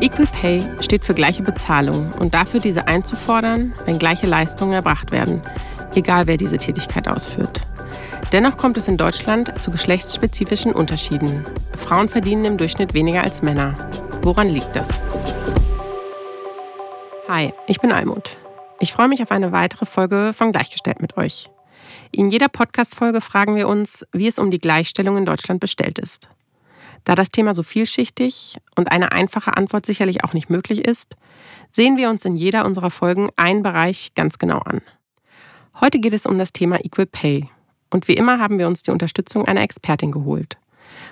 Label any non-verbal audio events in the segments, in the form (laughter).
Equal Pay steht für gleiche Bezahlung und dafür, diese einzufordern, wenn gleiche Leistungen erbracht werden, egal wer diese Tätigkeit ausführt. Dennoch kommt es in Deutschland zu geschlechtsspezifischen Unterschieden. Frauen verdienen im Durchschnitt weniger als Männer. Woran liegt das? Hi, ich bin Almut. Ich freue mich auf eine weitere Folge von Gleichgestellt mit euch. In jeder Podcast-Folge fragen wir uns, wie es um die Gleichstellung in Deutschland bestellt ist. Da das Thema so vielschichtig und eine einfache Antwort sicherlich auch nicht möglich ist, sehen wir uns in jeder unserer Folgen einen Bereich ganz genau an. Heute geht es um das Thema Equal Pay. Und wie immer haben wir uns die Unterstützung einer Expertin geholt.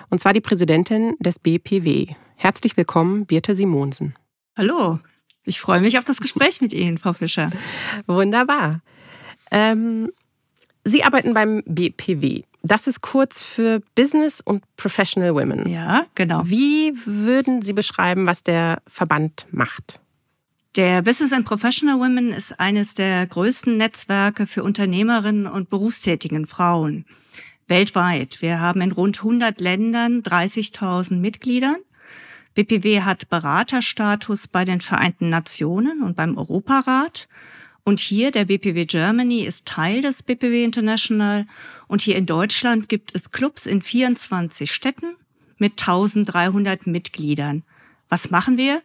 Und zwar die Präsidentin des BPW. Herzlich willkommen, Birte Simonsen. Hallo, ich freue mich auf das Gespräch mit Ihnen, Frau Fischer. Wunderbar. Ähm, Sie arbeiten beim BPW. Das ist kurz für Business und Professional Women. Ja, genau. Wie würden Sie beschreiben, was der Verband macht? Der Business and Professional Women ist eines der größten Netzwerke für Unternehmerinnen und berufstätigen Frauen weltweit. Wir haben in rund 100 Ländern 30.000 Mitgliedern. BPW hat Beraterstatus bei den Vereinten Nationen und beim Europarat. Und hier, der BPW Germany ist Teil des BPW International. Und hier in Deutschland gibt es Clubs in 24 Städten mit 1300 Mitgliedern. Was machen wir?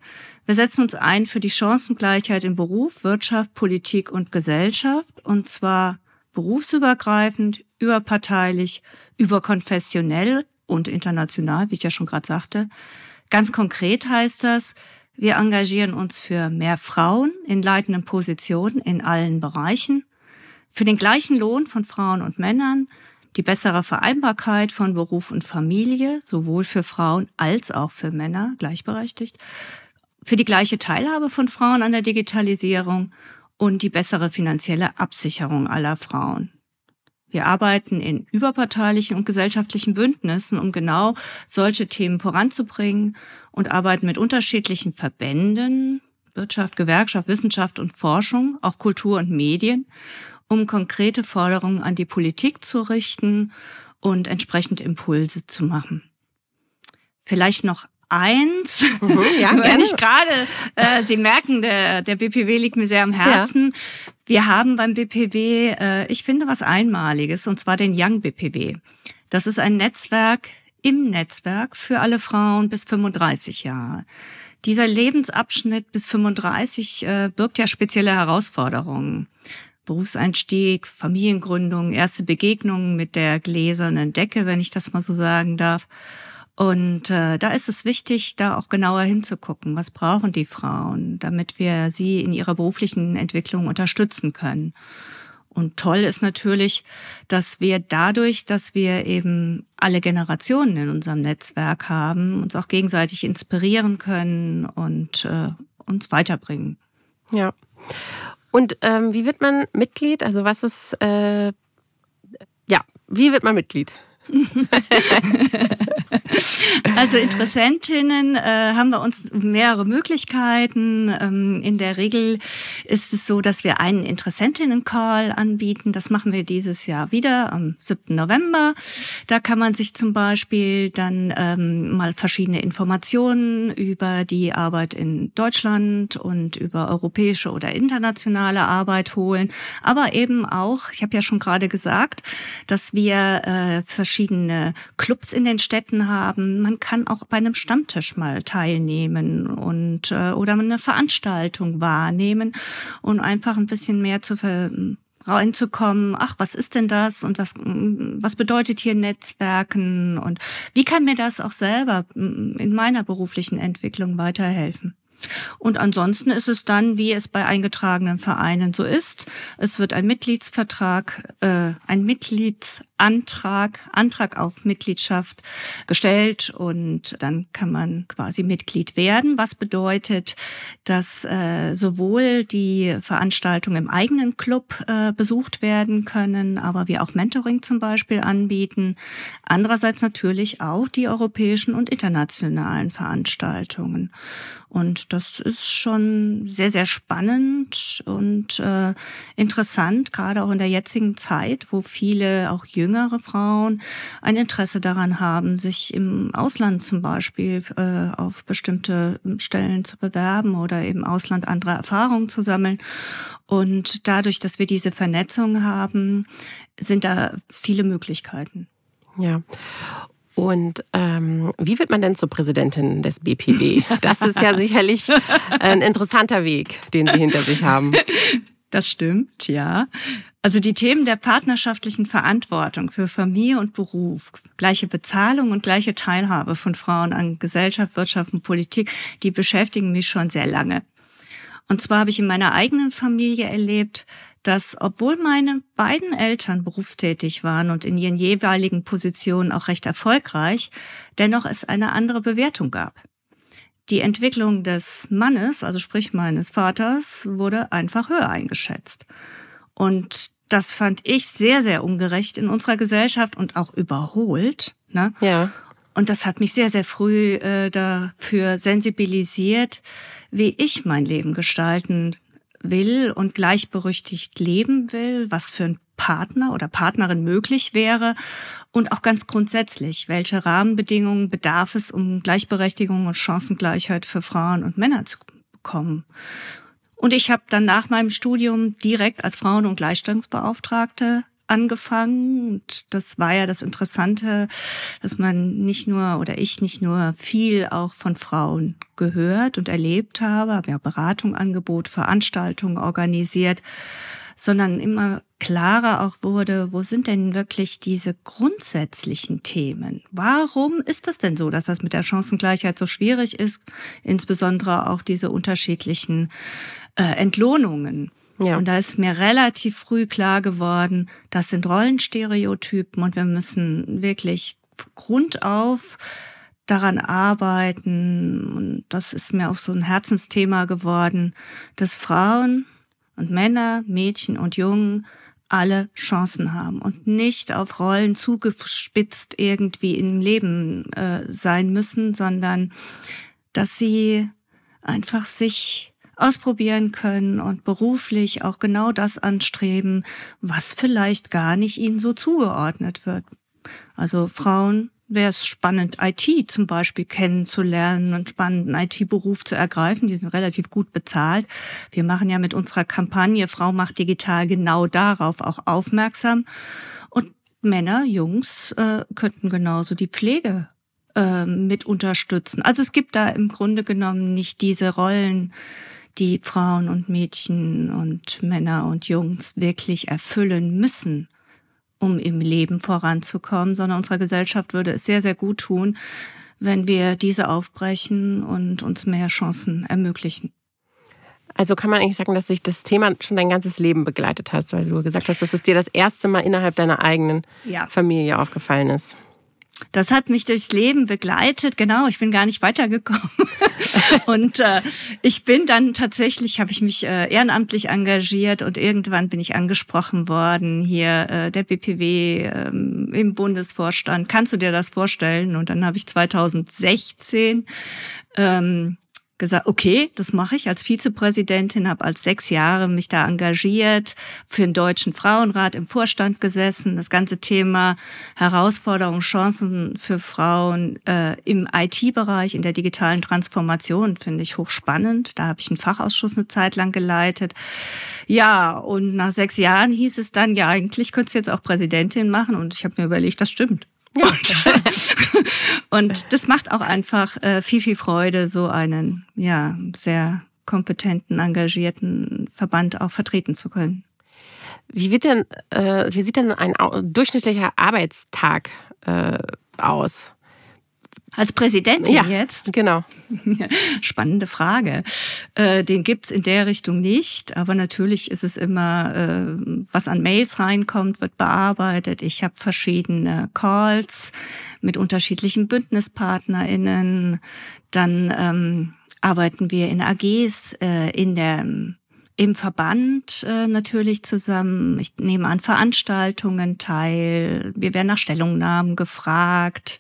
Wir setzen uns ein für die Chancengleichheit in Beruf, Wirtschaft, Politik und Gesellschaft. Und zwar berufsübergreifend, überparteilich, überkonfessionell und international, wie ich ja schon gerade sagte. Ganz konkret heißt das, wir engagieren uns für mehr Frauen in leitenden Positionen in allen Bereichen, für den gleichen Lohn von Frauen und Männern, die bessere Vereinbarkeit von Beruf und Familie, sowohl für Frauen als auch für Männer gleichberechtigt, für die gleiche Teilhabe von Frauen an der Digitalisierung und die bessere finanzielle Absicherung aller Frauen. Wir arbeiten in überparteilichen und gesellschaftlichen Bündnissen, um genau solche Themen voranzubringen und arbeiten mit unterschiedlichen Verbänden, Wirtschaft, Gewerkschaft, Wissenschaft und Forschung, auch Kultur und Medien, um konkrete Forderungen an die Politik zu richten und entsprechend Impulse zu machen. Vielleicht noch eins, mhm, ja, (laughs) wenn ich gerade, äh, Sie merken, der, der BPW liegt mir sehr am Herzen. Ja. Wir haben beim BPW, äh, ich finde, was Einmaliges, und zwar den Young BPW. Das ist ein Netzwerk im Netzwerk für alle Frauen bis 35 Jahre. Dieser Lebensabschnitt bis 35 äh, birgt ja spezielle Herausforderungen. Berufseinstieg, Familiengründung, erste Begegnungen mit der gläsernen Decke, wenn ich das mal so sagen darf. Und äh, da ist es wichtig, da auch genauer hinzugucken, was brauchen die Frauen, damit wir sie in ihrer beruflichen Entwicklung unterstützen können. Und toll ist natürlich, dass wir dadurch, dass wir eben alle Generationen in unserem Netzwerk haben, uns auch gegenseitig inspirieren können und äh, uns weiterbringen. Ja. Und ähm, wie wird man Mitglied? Also was ist, äh, ja, wie wird man Mitglied? (laughs) also Interessentinnen äh, haben wir uns mehrere Möglichkeiten. Ähm, in der Regel ist es so, dass wir einen Interessentinnen-Call anbieten. Das machen wir dieses Jahr wieder am 7. November. Da kann man sich zum Beispiel dann ähm, mal verschiedene Informationen über die Arbeit in Deutschland und über europäische oder internationale Arbeit holen. Aber eben auch, ich habe ja schon gerade gesagt, dass wir äh, verschiedene verschiedene Clubs in den Städten haben. Man kann auch bei einem Stammtisch mal teilnehmen und äh, oder eine Veranstaltung wahrnehmen und einfach ein bisschen mehr zu ver reinzukommen, ach, was ist denn das und was, was bedeutet hier Netzwerken und wie kann mir das auch selber in meiner beruflichen Entwicklung weiterhelfen? Und ansonsten ist es dann, wie es bei eingetragenen Vereinen so ist. Es wird ein Mitgliedsvertrag, äh, ein Mitgliedsantrag, Antrag auf Mitgliedschaft gestellt und dann kann man quasi Mitglied werden, was bedeutet, dass äh, sowohl die Veranstaltungen im eigenen Club äh, besucht werden können, aber wir auch Mentoring zum Beispiel anbieten. Andererseits natürlich auch die europäischen und internationalen Veranstaltungen. Und das ist schon sehr, sehr spannend und äh, interessant, gerade auch in der jetzigen Zeit, wo viele auch Jüngere jüngere Frauen ein Interesse daran haben, sich im Ausland zum Beispiel äh, auf bestimmte Stellen zu bewerben oder im Ausland andere Erfahrungen zu sammeln. Und dadurch, dass wir diese Vernetzung haben, sind da viele Möglichkeiten. Ja. Und ähm, wie wird man denn zur Präsidentin des BPW? (laughs) Das ist ja sicherlich ein interessanter Weg, den Sie hinter sich haben. (laughs) Das stimmt, ja. Also die Themen der partnerschaftlichen Verantwortung für Familie und Beruf, gleiche Bezahlung und gleiche Teilhabe von Frauen an Gesellschaft, Wirtschaft und Politik, die beschäftigen mich schon sehr lange. Und zwar habe ich in meiner eigenen Familie erlebt, dass obwohl meine beiden Eltern berufstätig waren und in ihren jeweiligen Positionen auch recht erfolgreich, dennoch es eine andere Bewertung gab. Die Entwicklung des Mannes, also sprich meines Vaters, wurde einfach höher eingeschätzt. Und das fand ich sehr, sehr ungerecht in unserer Gesellschaft und auch überholt. Ne? Ja. Und das hat mich sehr, sehr früh äh, dafür sensibilisiert, wie ich mein Leben gestalten will und gleichberechtigt leben will, was für ein Partner oder Partnerin möglich wäre und auch ganz grundsätzlich, welche Rahmenbedingungen bedarf es, um Gleichberechtigung und Chancengleichheit für Frauen und Männer zu bekommen. Und ich habe dann nach meinem Studium direkt als Frauen- und Gleichstellungsbeauftragte angefangen. Und das war ja das Interessante, dass man nicht nur oder ich nicht nur viel auch von Frauen gehört und erlebt habe, habe ja Beratung angeboten, Veranstaltungen organisiert, sondern immer klarer auch wurde, wo sind denn wirklich diese grundsätzlichen Themen? Warum ist das denn so, dass das mit der Chancengleichheit so schwierig ist? Insbesondere auch diese unterschiedlichen äh, Entlohnungen. Ja. Und da ist mir relativ früh klar geworden, das sind Rollenstereotypen und wir müssen wirklich grundauf daran arbeiten. Und das ist mir auch so ein Herzensthema geworden, dass Frauen und Männer, Mädchen und Jungen alle Chancen haben und nicht auf Rollen zugespitzt irgendwie im Leben äh, sein müssen, sondern dass sie einfach sich ausprobieren können und beruflich auch genau das anstreben, was vielleicht gar nicht ihnen so zugeordnet wird. Also Frauen wäre es spannend, IT zum Beispiel kennenzulernen und spannenden IT-Beruf zu ergreifen. Die sind relativ gut bezahlt. Wir machen ja mit unserer Kampagne Frau macht digital genau darauf auch aufmerksam. Und Männer, Jungs äh, könnten genauso die Pflege äh, mit unterstützen. Also es gibt da im Grunde genommen nicht diese Rollen, die Frauen und Mädchen und Männer und Jungs wirklich erfüllen müssen, um im Leben voranzukommen, sondern unserer Gesellschaft würde es sehr, sehr gut tun, wenn wir diese aufbrechen und uns mehr Chancen ermöglichen. Also kann man eigentlich sagen, dass sich das Thema schon dein ganzes Leben begleitet hast, weil du gesagt hast, dass es dir das erste Mal innerhalb deiner eigenen ja. Familie aufgefallen ist. Das hat mich durchs Leben begleitet. Genau, ich bin gar nicht weitergekommen. (laughs) und äh, ich bin dann tatsächlich, habe ich mich äh, ehrenamtlich engagiert und irgendwann bin ich angesprochen worden, hier äh, der BPW ähm, im Bundesvorstand. Kannst du dir das vorstellen? Und dann habe ich 2016 ähm, gesagt, okay, das mache ich als Vizepräsidentin, habe als sechs Jahre mich da engagiert, für den Deutschen Frauenrat im Vorstand gesessen, das ganze Thema Herausforderungen, Chancen für Frauen äh, im IT-Bereich, in der digitalen Transformation finde ich hochspannend. Da habe ich einen Fachausschuss eine Zeit lang geleitet. Ja, und nach sechs Jahren hieß es dann, ja, eigentlich könntest du jetzt auch Präsidentin machen und ich habe mir überlegt, das stimmt. Ja. (laughs) Und, das macht auch einfach äh, viel, viel Freude, so einen ja sehr kompetenten, engagierten Verband auch vertreten zu können. Wie wird denn, äh, wie sieht denn ein durchschnittlicher Arbeitstag äh, aus? Als Präsidentin ja, jetzt? Genau. (laughs) Spannende Frage. Äh, den gibt's in der Richtung nicht, aber natürlich ist es immer, äh, was an Mails reinkommt, wird bearbeitet. Ich habe verschiedene Calls mit unterschiedlichen BündnispartnerInnen. Dann ähm, arbeiten wir in AGs, äh, in der im Verband äh, natürlich zusammen. Ich nehme an Veranstaltungen teil. Wir werden nach Stellungnahmen gefragt.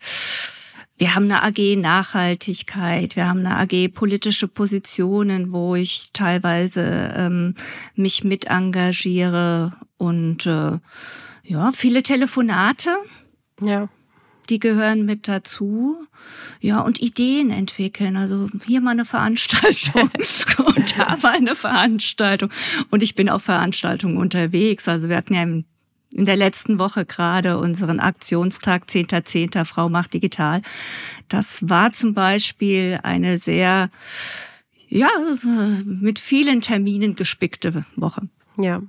Wir haben eine AG Nachhaltigkeit, wir haben eine AG politische Positionen, wo ich teilweise ähm, mich mit engagiere und äh, Ja, viele Telefonate. Ja. Die gehören mit dazu. Ja, und Ideen entwickeln. Also hier mal eine Veranstaltung (laughs) und da mal eine Veranstaltung. Und ich bin auf Veranstaltungen unterwegs. Also wir hatten ja im in der letzten Woche gerade unseren Aktionstag 10.10. .10. Frau macht digital. Das war zum Beispiel eine sehr, ja, mit vielen Terminen gespickte Woche. Ja.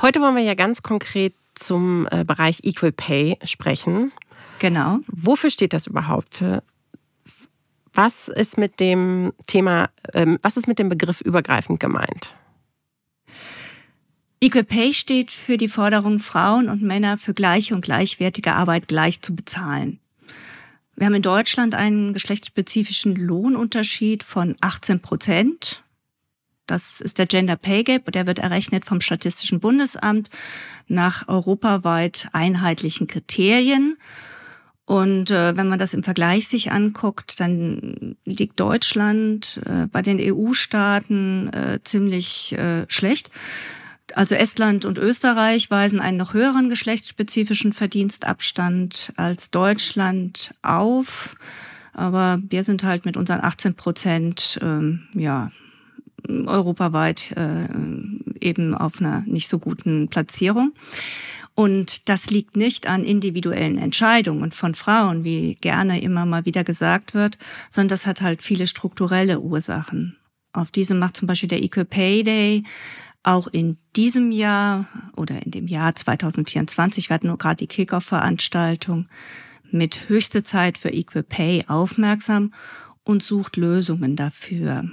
Heute wollen wir ja ganz konkret zum äh, Bereich Equal Pay sprechen. Genau. Wofür steht das überhaupt? Für was ist mit dem Thema, ähm, was ist mit dem Begriff übergreifend gemeint? Equal Pay steht für die Forderung, Frauen und Männer für gleiche und gleichwertige Arbeit gleich zu bezahlen. Wir haben in Deutschland einen geschlechtsspezifischen Lohnunterschied von 18 Prozent. Das ist der Gender Pay Gap, der wird errechnet vom Statistischen Bundesamt nach europaweit einheitlichen Kriterien. Und äh, wenn man das im Vergleich sich anguckt, dann liegt Deutschland äh, bei den EU-Staaten äh, ziemlich äh, schlecht. Also Estland und Österreich weisen einen noch höheren geschlechtsspezifischen Verdienstabstand als Deutschland auf. Aber wir sind halt mit unseren 18 Prozent, ähm, ja, europaweit äh, eben auf einer nicht so guten Platzierung. Und das liegt nicht an individuellen Entscheidungen von Frauen, wie gerne immer mal wieder gesagt wird, sondern das hat halt viele strukturelle Ursachen. Auf diese macht zum Beispiel der Equal Pay Day auch in diesem Jahr oder in dem Jahr 2024, wir hatten nur gerade die Kickoff-Veranstaltung, mit höchste Zeit für Equal Pay aufmerksam und sucht Lösungen dafür.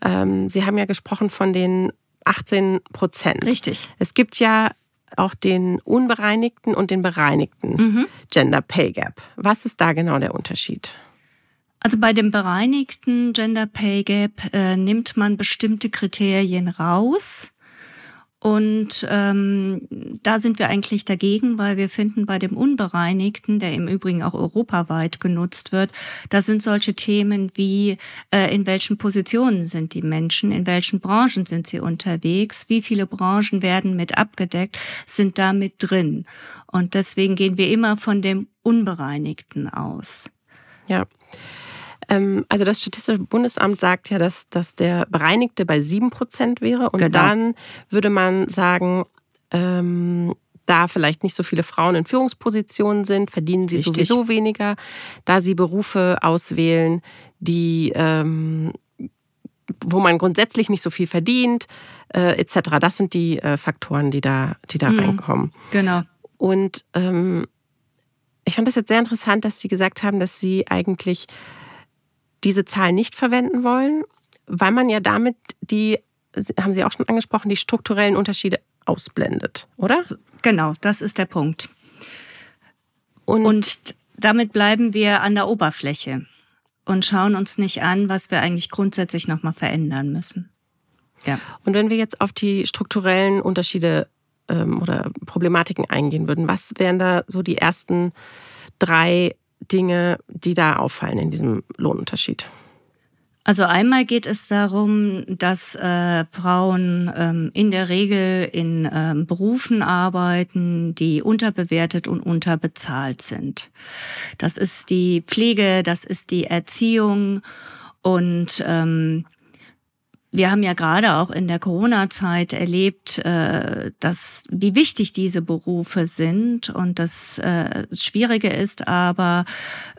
Ähm, Sie haben ja gesprochen von den 18 Prozent. Richtig. Es gibt ja auch den unbereinigten und den bereinigten mhm. Gender Pay Gap. Was ist da genau der Unterschied? Also bei dem bereinigten Gender Pay Gap äh, nimmt man bestimmte Kriterien raus und ähm, da sind wir eigentlich dagegen, weil wir finden, bei dem Unbereinigten, der im Übrigen auch europaweit genutzt wird, da sind solche Themen wie, äh, in welchen Positionen sind die Menschen, in welchen Branchen sind sie unterwegs, wie viele Branchen werden mit abgedeckt, sind da mit drin. Und deswegen gehen wir immer von dem Unbereinigten aus. Ja. Ähm, also das Statistische Bundesamt sagt ja, dass, dass der Bereinigte bei sieben Prozent wäre. Und genau. dann würde man sagen, ähm, da vielleicht nicht so viele Frauen in Führungspositionen sind, verdienen sie Richtig. sowieso weniger, da sie Berufe auswählen, die ähm, wo man grundsätzlich nicht so viel verdient, äh, etc. Das sind die äh, Faktoren, die da, die da mhm. reinkommen. Genau. Und ähm, ich fand das jetzt sehr interessant, dass Sie gesagt haben, dass Sie eigentlich diese Zahl nicht verwenden wollen, weil man ja damit die, haben Sie auch schon angesprochen, die strukturellen Unterschiede ausblendet, oder? Genau, das ist der Punkt. Und, und damit bleiben wir an der Oberfläche und schauen uns nicht an, was wir eigentlich grundsätzlich nochmal verändern müssen. Ja. Und wenn wir jetzt auf die strukturellen Unterschiede ähm, oder Problematiken eingehen würden, was wären da so die ersten drei Dinge, die da auffallen in diesem Lohnunterschied? Also einmal geht es darum, dass äh, Frauen ähm, in der Regel in ähm, Berufen arbeiten, die unterbewertet und unterbezahlt sind. Das ist die Pflege, das ist die Erziehung und ähm, wir haben ja gerade auch in der Corona-Zeit erlebt, äh, dass wie wichtig diese Berufe sind und das äh, Schwierige ist, aber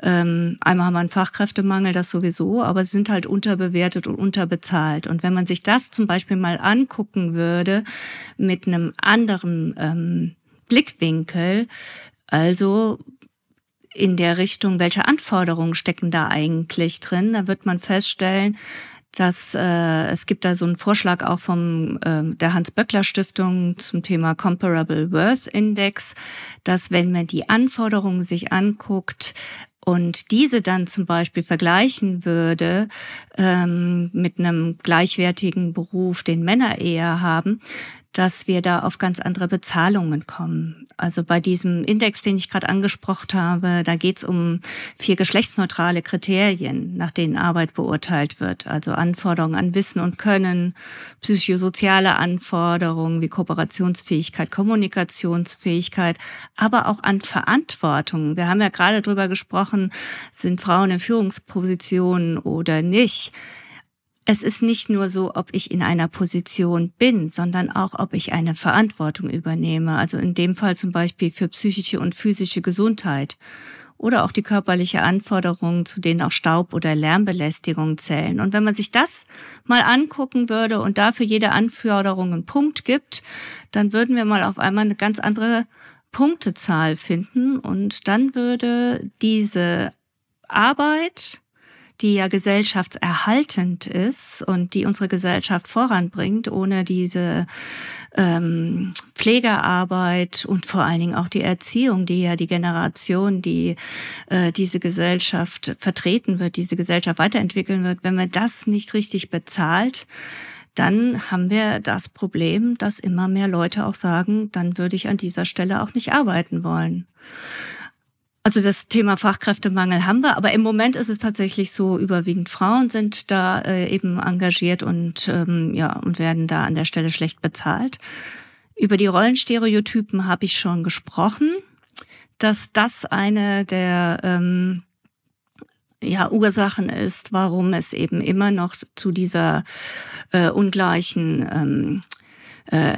ähm, einmal haben wir einen Fachkräftemangel, das sowieso, aber sie sind halt unterbewertet und unterbezahlt. Und wenn man sich das zum Beispiel mal angucken würde mit einem anderen ähm, Blickwinkel, also in der Richtung, welche Anforderungen stecken da eigentlich drin, da wird man feststellen, dass äh, es gibt da so einen Vorschlag auch vom äh, der Hans Böckler Stiftung zum Thema Comparable Worth Index, dass wenn man die Anforderungen sich anguckt und diese dann zum Beispiel vergleichen würde ähm, mit einem gleichwertigen Beruf, den Männer eher haben, dass wir da auf ganz andere Bezahlungen kommen. Also bei diesem Index, den ich gerade angesprochen habe, da geht es um vier geschlechtsneutrale Kriterien, nach denen Arbeit beurteilt wird. Also Anforderungen an Wissen und Können, psychosoziale Anforderungen wie Kooperationsfähigkeit, Kommunikationsfähigkeit, aber auch an Verantwortung. Wir haben ja gerade drüber gesprochen, sind Frauen in Führungspositionen oder nicht es ist nicht nur so, ob ich in einer Position bin, sondern auch, ob ich eine Verantwortung übernehme. Also in dem Fall zum Beispiel für psychische und physische Gesundheit oder auch die körperliche Anforderungen, zu denen auch Staub- oder Lärmbelästigung zählen. Und wenn man sich das mal angucken würde und dafür jede Anforderung einen Punkt gibt, dann würden wir mal auf einmal eine ganz andere Punktezahl finden und dann würde diese Arbeit die ja gesellschaftserhaltend ist und die unsere Gesellschaft voranbringt, ohne diese ähm, Pflegearbeit und vor allen Dingen auch die Erziehung, die ja die Generation, die äh, diese Gesellschaft vertreten wird, diese Gesellschaft weiterentwickeln wird, wenn man das nicht richtig bezahlt, dann haben wir das Problem, dass immer mehr Leute auch sagen, dann würde ich an dieser Stelle auch nicht arbeiten wollen. Also das Thema Fachkräftemangel haben wir, aber im Moment ist es tatsächlich so, überwiegend Frauen sind da äh, eben engagiert und ähm, ja und werden da an der Stelle schlecht bezahlt. Über die Rollenstereotypen habe ich schon gesprochen, dass das eine der ähm, ja, Ursachen ist, warum es eben immer noch zu dieser äh, ungleichen ähm, äh,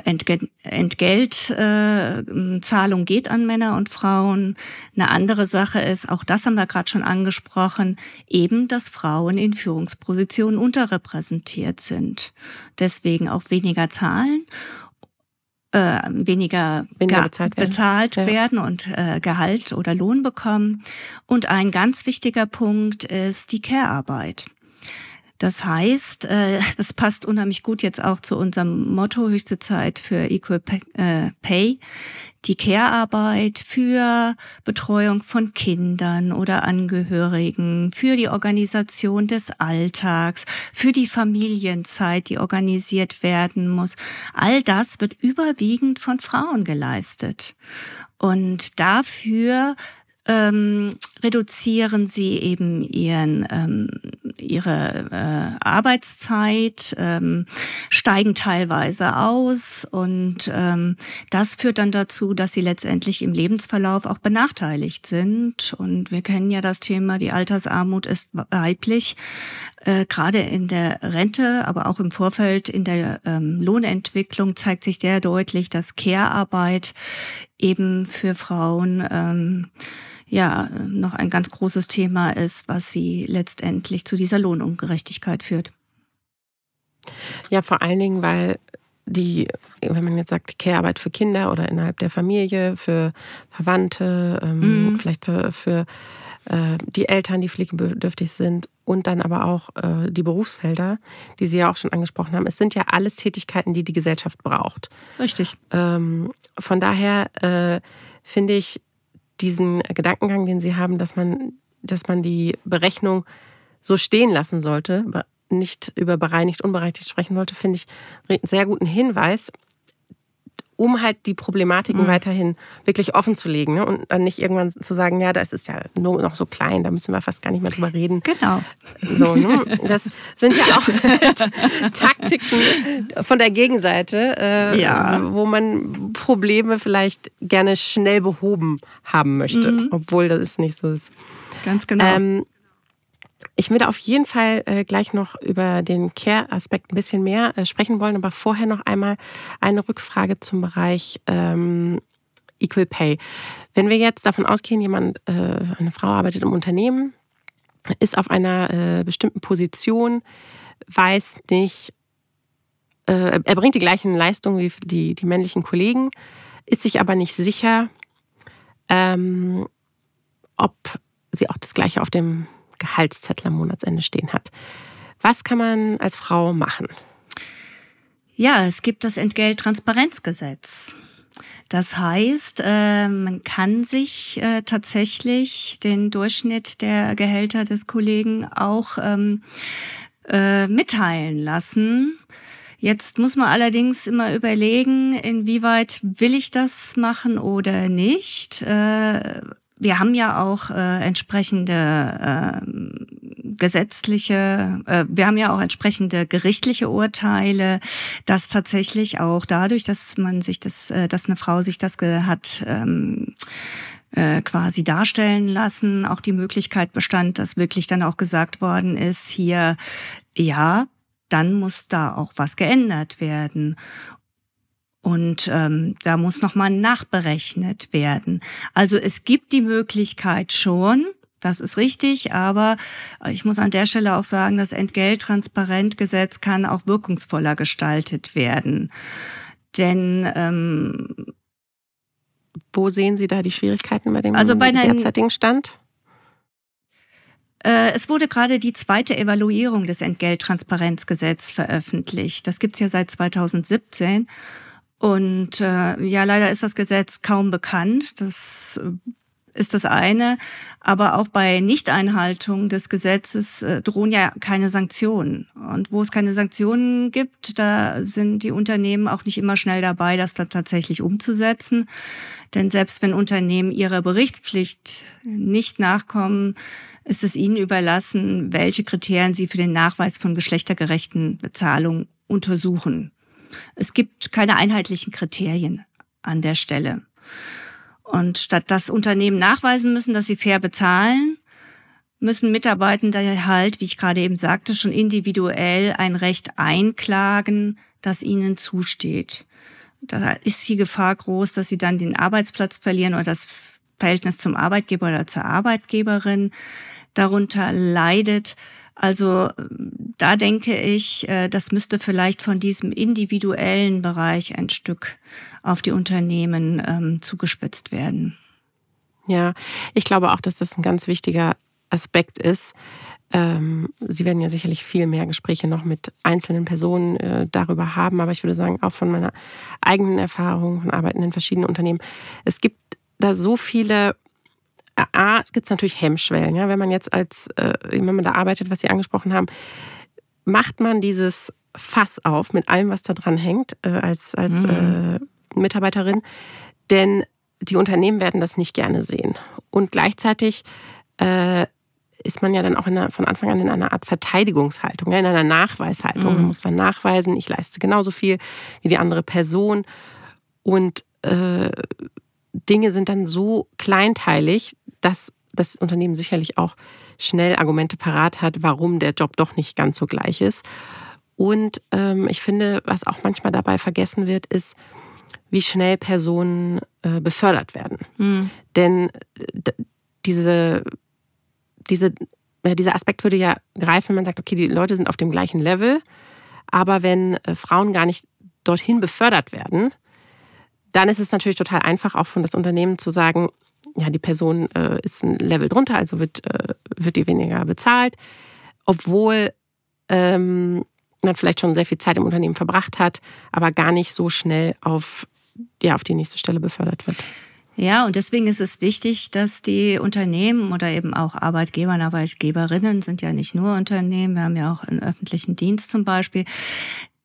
Entgeltzahlung äh, geht an Männer und Frauen. Eine andere Sache ist, auch das haben wir gerade schon angesprochen, eben, dass Frauen in Führungspositionen unterrepräsentiert sind. Deswegen auch weniger zahlen äh, weniger, weniger bezahlt werden, bezahlt ja. werden und äh, Gehalt oder Lohn bekommen. Und ein ganz wichtiger Punkt ist die Care-Arbeit. Das heißt, äh, (laughs) es passt unheimlich gut jetzt auch zu unserem Motto höchste Zeit für Equal äh, Pay. Die Care-Arbeit für Betreuung von Kindern oder Angehörigen, für die Organisation des Alltags, für die Familienzeit, die organisiert werden muss. All das wird überwiegend von Frauen geleistet. Und dafür ähm, reduzieren sie eben ihren ähm, ihre äh, Arbeitszeit, ähm, steigen teilweise aus und ähm, das führt dann dazu, dass sie letztendlich im Lebensverlauf auch benachteiligt sind. Und wir kennen ja das Thema, die Altersarmut ist weiblich, äh, gerade in der Rente, aber auch im Vorfeld in der ähm, Lohnentwicklung zeigt sich sehr deutlich, dass Care-Arbeit eben für Frauen ähm, ja noch ein ganz großes Thema ist, was sie letztendlich zu dieser Lohnungerechtigkeit führt. Ja, vor allen Dingen, weil die, wenn man jetzt sagt, Care-Arbeit für Kinder oder innerhalb der Familie, für Verwandte, ähm, mhm. vielleicht für, für äh, die Eltern, die pflegebedürftig sind und dann aber auch äh, die Berufsfelder, die Sie ja auch schon angesprochen haben. Es sind ja alles Tätigkeiten, die die Gesellschaft braucht. Richtig. Ähm, von daher äh, finde ich, diesen Gedankengang, den Sie haben, dass man, dass man die Berechnung so stehen lassen sollte, nicht über bereinigt, unbereinigt sprechen wollte, finde ich einen sehr guten Hinweis, um halt die Problematiken mhm. weiterhin wirklich offen zu legen ne? und dann nicht irgendwann zu sagen, ja, das ist ja nur noch so klein, da müssen wir fast gar nicht mehr drüber reden. Genau. So, ne? Das sind ja auch (laughs) Taktiken von der Gegenseite, äh, ja. wo man Probleme vielleicht gerne schnell behoben haben möchte, mhm. obwohl das nicht so ist. Ganz genau. Ähm, ich würde auf jeden Fall äh, gleich noch über den Care-Aspekt ein bisschen mehr äh, sprechen wollen, aber vorher noch einmal eine Rückfrage zum Bereich ähm, Equal Pay. Wenn wir jetzt davon ausgehen, jemand, äh, eine Frau arbeitet im Unternehmen, ist auf einer äh, bestimmten Position, weiß nicht, äh, er bringt die gleichen Leistungen wie die, die männlichen Kollegen, ist sich aber nicht sicher, ähm, ob sie auch das Gleiche auf dem Gehaltszettel am Monatsende stehen hat. Was kann man als Frau machen? Ja, es gibt das Entgelttransparenzgesetz. Das heißt, äh, man kann sich äh, tatsächlich den Durchschnitt der Gehälter des Kollegen auch ähm, äh, mitteilen lassen Jetzt muss man allerdings immer überlegen, inwieweit will ich das machen oder nicht. Wir haben ja auch äh, entsprechende äh, gesetzliche, äh, wir haben ja auch entsprechende gerichtliche Urteile, dass tatsächlich auch dadurch, dass man sich das, äh, dass eine Frau sich das hat ähm, äh, quasi darstellen lassen, auch die Möglichkeit bestand, dass wirklich dann auch gesagt worden ist, hier, ja, dann muss da auch was geändert werden. Und ähm, da muss nochmal nachberechnet werden. Also es gibt die Möglichkeit schon, das ist richtig, aber ich muss an der Stelle auch sagen, das Entgelttransparentgesetz kann auch wirkungsvoller gestaltet werden. Denn ähm, wo sehen Sie da die Schwierigkeiten bei dem also bei derzeitigen Stand? Äh, es wurde gerade die zweite Evaluierung des Entgelttransparenzgesetzes veröffentlicht. Das gibt's ja seit 2017. Und äh, ja, leider ist das Gesetz kaum bekannt. Das äh, ist das eine. Aber auch bei Nichteinhaltung des Gesetzes äh, drohen ja keine Sanktionen. Und wo es keine Sanktionen gibt, da sind die Unternehmen auch nicht immer schnell dabei, das da tatsächlich umzusetzen. Denn selbst wenn Unternehmen ihrer Berichtspflicht nicht nachkommen, ist es ihnen überlassen, welche Kriterien sie für den Nachweis von geschlechtergerechten Bezahlung untersuchen. Es gibt keine einheitlichen Kriterien an der Stelle. Und statt dass Unternehmen nachweisen müssen, dass sie fair bezahlen, müssen Mitarbeitende halt, wie ich gerade eben sagte, schon individuell ein Recht einklagen, das ihnen zusteht. Da ist die Gefahr groß, dass sie dann den Arbeitsplatz verlieren oder das Verhältnis zum Arbeitgeber oder zur Arbeitgeberin darunter leidet. Also da denke ich, äh, das müsste vielleicht von diesem individuellen Bereich ein Stück auf die Unternehmen ähm, zugespitzt werden. Ja, ich glaube auch, dass das ein ganz wichtiger Aspekt ist. Ähm, Sie werden ja sicherlich viel mehr Gespräche noch mit einzelnen Personen äh, darüber haben, aber ich würde sagen, auch von meiner eigenen Erfahrung von Arbeiten in verschiedenen Unternehmen. Es gibt da so viele A, gibt es natürlich Hemmschwellen. Ja? Wenn man jetzt als, äh, wenn man da arbeitet, was Sie angesprochen haben, macht man dieses Fass auf mit allem, was da dran hängt, äh, als, als mhm. äh, Mitarbeiterin. Denn die Unternehmen werden das nicht gerne sehen. Und gleichzeitig äh, ist man ja dann auch einer, von Anfang an in einer Art Verteidigungshaltung, ja, in einer Nachweishaltung. Mhm. Man muss dann nachweisen, ich leiste genauso viel wie die andere Person. Und äh, Dinge sind dann so kleinteilig, dass das Unternehmen sicherlich auch schnell Argumente parat hat, warum der Job doch nicht ganz so gleich ist. Und ähm, ich finde, was auch manchmal dabei vergessen wird, ist, wie schnell Personen äh, befördert werden. Mhm. Denn äh, diese, diese, äh, dieser Aspekt würde ja greifen, wenn man sagt, okay, die Leute sind auf dem gleichen Level, aber wenn äh, Frauen gar nicht dorthin befördert werden, dann ist es natürlich total einfach, auch von das Unternehmen zu sagen, ja, die Person äh, ist ein Level drunter, also wird, äh, wird die weniger bezahlt, obwohl ähm, man vielleicht schon sehr viel Zeit im Unternehmen verbracht hat, aber gar nicht so schnell auf, ja, auf die nächste Stelle befördert wird. Ja, und deswegen ist es wichtig, dass die Unternehmen oder eben auch Arbeitgeber und Arbeitgeberinnen sind ja nicht nur Unternehmen, wir haben ja auch einen öffentlichen Dienst zum Beispiel,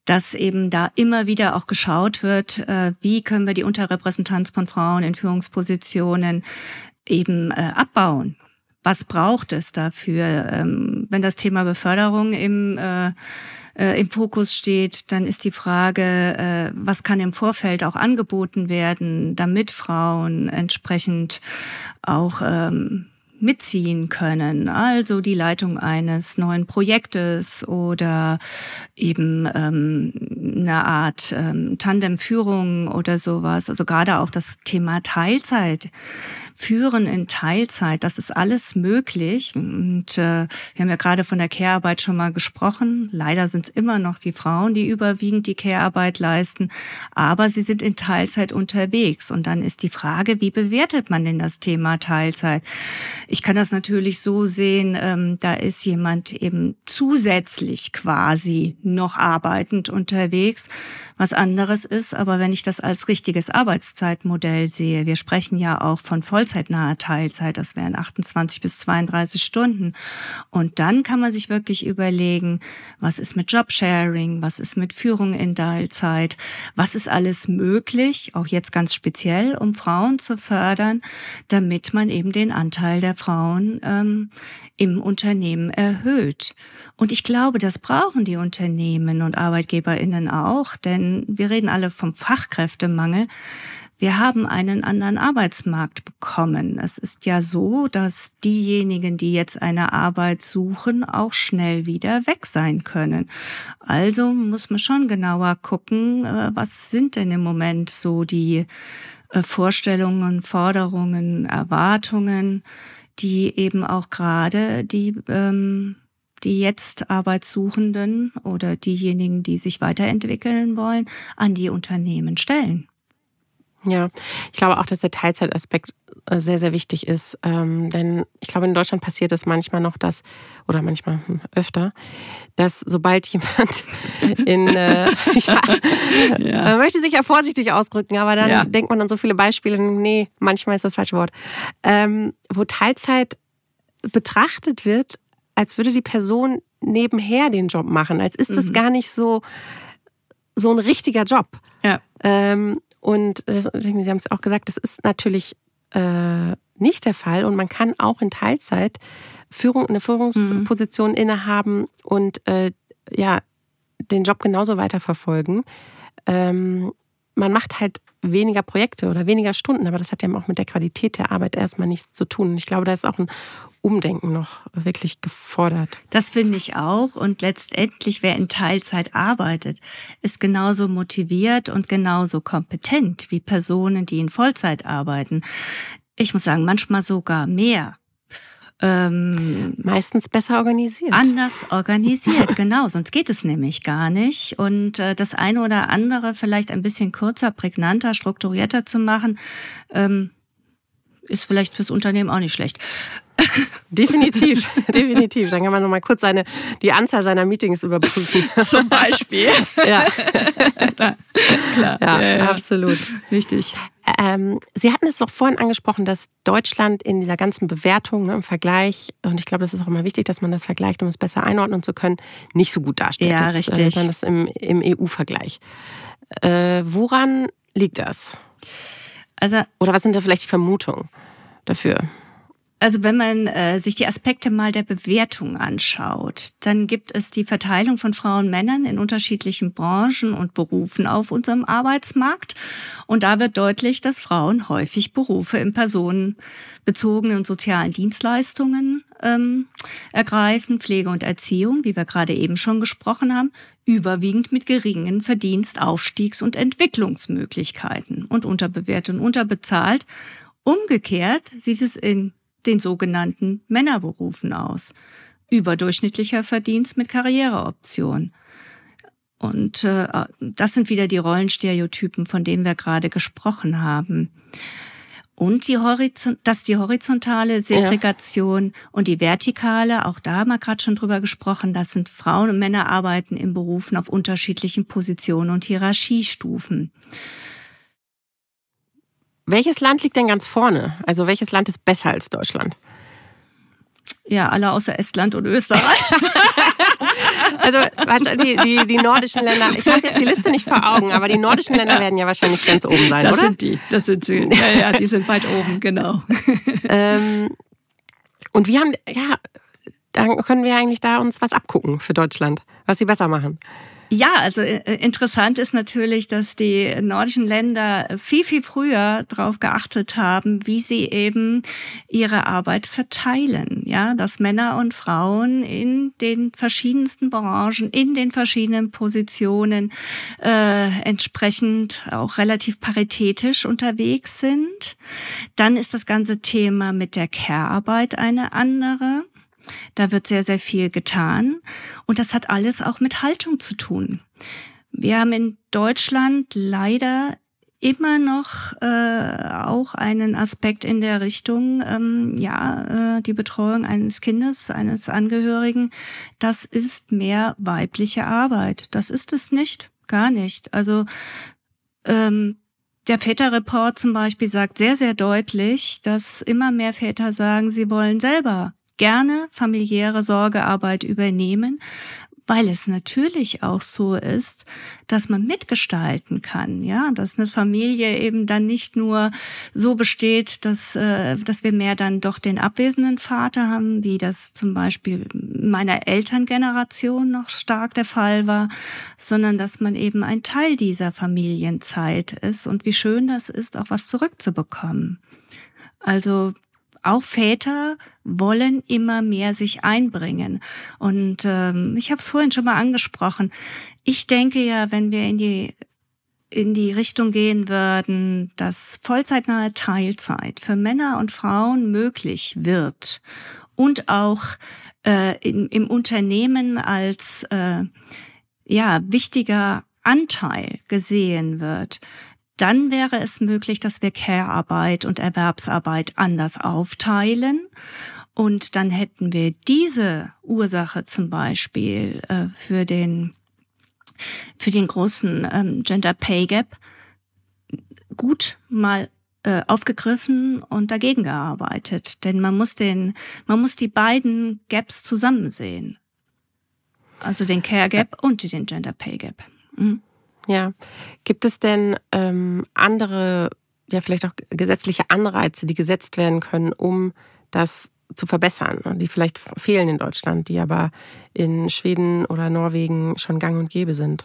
dass eben da immer wieder auch geschaut wird, äh, wie können wir die Unterrepräsentanz von Frauen in Führungspositionen eben äh, abbauen. Was braucht es dafür? Ähm, wenn das Thema Beförderung im, äh, im Fokus steht, dann ist die Frage, was kann im Vorfeld auch angeboten werden, damit Frauen entsprechend auch ähm, mitziehen können. Also die Leitung eines neuen Projektes oder eben ähm, eine Art ähm, Tandemführung oder sowas. Also gerade auch das Thema Teilzeit Führen in Teilzeit, das ist alles möglich. Und äh, wir haben ja gerade von der Care-Arbeit schon mal gesprochen. Leider sind es immer noch die Frauen, die überwiegend die Care-Arbeit leisten, aber sie sind in Teilzeit unterwegs. Und dann ist die Frage, wie bewertet man denn das Thema Teilzeit? Ich kann das natürlich so sehen, ähm, da ist jemand eben zusätzlich quasi noch arbeitend unterwegs was anderes ist. Aber wenn ich das als richtiges Arbeitszeitmodell sehe, wir sprechen ja auch von Vollzeit vollzeitnahe Teilzeit. Das wären 28 bis 32 Stunden. Und dann kann man sich wirklich überlegen, was ist mit Jobsharing, was ist mit Führung in Teilzeit, was ist alles möglich, auch jetzt ganz speziell, um Frauen zu fördern, damit man eben den Anteil der Frauen ähm, im Unternehmen erhöht. Und ich glaube, das brauchen die Unternehmen und Arbeitgeberinnen auch, denn wir reden alle vom Fachkräftemangel. Wir haben einen anderen Arbeitsmarkt bekommen. Es ist ja so, dass diejenigen, die jetzt eine Arbeit suchen, auch schnell wieder weg sein können. Also muss man schon genauer gucken, äh, was sind denn im Moment so die äh, Vorstellungen, Forderungen, Erwartungen, die eben auch gerade die ähm, die jetzt Arbeitssuchenden oder diejenigen, die sich weiterentwickeln wollen, an die Unternehmen stellen. Ja, ich glaube auch, dass der Teilzeitaspekt äh, sehr, sehr wichtig ist. Ähm, denn ich glaube, in Deutschland passiert es manchmal noch, dass, oder manchmal hm, öfter, dass sobald jemand (laughs) in, äh, (laughs) ja, ja. man möchte sich ja vorsichtig ausdrücken, aber dann ja. denkt man an so viele Beispiele, nee, manchmal ist das falsche Wort, ähm, wo Teilzeit betrachtet wird, als würde die Person nebenher den Job machen, als ist das mhm. gar nicht so, so ein richtiger Job. Ja. Ähm, und das, Sie haben es auch gesagt, das ist natürlich äh, nicht der Fall und man kann auch in Teilzeit Führung, eine Führungsposition mhm. innehaben und äh, ja, den Job genauso weiterverfolgen. Ähm, man macht halt weniger Projekte oder weniger Stunden, aber das hat ja auch mit der Qualität der Arbeit erstmal nichts zu tun. Ich glaube, da ist auch ein Umdenken noch wirklich gefordert. Das finde ich auch. Und letztendlich, wer in Teilzeit arbeitet, ist genauso motiviert und genauso kompetent wie Personen, die in Vollzeit arbeiten. Ich muss sagen, manchmal sogar mehr. Ähm, Meistens besser organisiert. Anders organisiert, (laughs) genau. Sonst geht es nämlich gar nicht. Und äh, das eine oder andere vielleicht ein bisschen kürzer, prägnanter, strukturierter zu machen, ähm, ist vielleicht fürs Unternehmen auch nicht schlecht. (laughs) Definitiv, (laughs) definitiv. Dann kann man noch mal kurz seine, die Anzahl seiner Meetings überprüfen. (laughs) Zum Beispiel. ja. Klar. Ja, ja, ja, absolut. Richtig. Ähm, Sie hatten es doch vorhin angesprochen, dass Deutschland in dieser ganzen Bewertung ne, im Vergleich, und ich glaube, das ist auch immer wichtig, dass man das vergleicht, um es besser einordnen zu können, nicht so gut dasteht. Ja, Jetzt, äh, richtig. Äh, das im, im EU-Vergleich. Äh, woran liegt das? Also, Oder was sind da vielleicht die Vermutungen dafür? Also wenn man äh, sich die Aspekte mal der Bewertung anschaut, dann gibt es die Verteilung von Frauen und Männern in unterschiedlichen Branchen und Berufen auf unserem Arbeitsmarkt. Und da wird deutlich, dass Frauen häufig Berufe im personenbezogenen und sozialen Dienstleistungen ähm, ergreifen, Pflege und Erziehung, wie wir gerade eben schon gesprochen haben, überwiegend mit geringen Verdienst, Aufstiegs- und Entwicklungsmöglichkeiten und unterbewertet und unterbezahlt. Umgekehrt sieht es in den sogenannten Männerberufen aus. Überdurchschnittlicher Verdienst mit Karriereoption. Und äh, das sind wieder die Rollenstereotypen, von denen wir gerade gesprochen haben. Und die Horizont dass die horizontale Segregation ja. und die vertikale, auch da haben wir gerade schon drüber gesprochen, das sind Frauen und Männer arbeiten in Berufen auf unterschiedlichen Positionen und Hierarchiestufen. Welches Land liegt denn ganz vorne? Also welches Land ist besser als Deutschland? Ja, alle außer Estland und Österreich. (laughs) also die, die, die nordischen Länder, ich habe jetzt die Liste nicht vor Augen, aber die nordischen Länder werden ja wahrscheinlich ganz oben sein, das oder? Das sind die, das sind sie. Ja, ja, die sind weit oben, genau. (laughs) ähm, und wir haben, ja, dann können wir eigentlich da uns was abgucken für Deutschland, was sie besser machen. Ja, also äh, interessant ist natürlich, dass die nordischen Länder viel, viel früher darauf geachtet haben, wie sie eben ihre Arbeit verteilen. Ja, dass Männer und Frauen in den verschiedensten Branchen, in den verschiedenen Positionen äh, entsprechend auch relativ paritätisch unterwegs sind. Dann ist das ganze Thema mit der Care-Arbeit eine andere. Da wird sehr, sehr viel getan. Und das hat alles auch mit Haltung zu tun. Wir haben in Deutschland leider immer noch äh, auch einen Aspekt in der Richtung, ähm, ja, äh, die Betreuung eines Kindes, eines Angehörigen, das ist mehr weibliche Arbeit. Das ist es nicht, gar nicht. Also ähm, der Väterreport zum Beispiel sagt sehr, sehr deutlich, dass immer mehr Väter sagen, sie wollen selber gerne familiäre Sorgearbeit übernehmen, weil es natürlich auch so ist, dass man mitgestalten kann, ja, dass eine Familie eben dann nicht nur so besteht, dass äh, dass wir mehr dann doch den abwesenden Vater haben, wie das zum Beispiel meiner Elterngeneration noch stark der Fall war, sondern dass man eben ein Teil dieser Familienzeit ist und wie schön das ist, auch was zurückzubekommen. Also auch Väter wollen immer mehr sich einbringen. Und ähm, ich habe es vorhin schon mal angesprochen. Ich denke ja, wenn wir in die in die Richtung gehen würden, dass vollzeitnahe Teilzeit für Männer und Frauen möglich wird und auch äh, in, im Unternehmen als äh, ja wichtiger Anteil gesehen wird, dann wäre es möglich, dass wir Care-Arbeit und Erwerbsarbeit anders aufteilen. Und dann hätten wir diese Ursache zum Beispiel äh, für den für den großen ähm, Gender Pay Gap gut mal äh, aufgegriffen und dagegen gearbeitet. Denn man muss den, man muss die beiden Gaps zusammen sehen. Also den Care Gap und den Gender Pay Gap. Mhm. Ja. Gibt es denn ähm, andere, ja vielleicht auch gesetzliche Anreize, die gesetzt werden können, um das zu verbessern, die vielleicht fehlen in Deutschland, die aber in Schweden oder Norwegen schon gang und gäbe sind?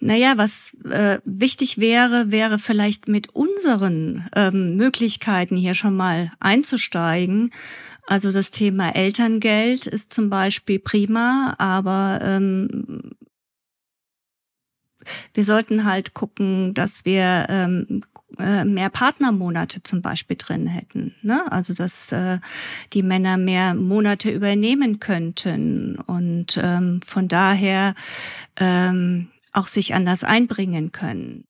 Naja, was äh, wichtig wäre, wäre vielleicht mit unseren ähm, Möglichkeiten hier schon mal einzusteigen. Also das Thema Elterngeld ist zum Beispiel prima, aber ähm, wir sollten halt gucken, dass wir ähm, äh, mehr Partnermonate zum Beispiel drin hätten. Ne? Also dass äh, die Männer mehr Monate übernehmen könnten und ähm, von daher ähm, auch sich anders einbringen können.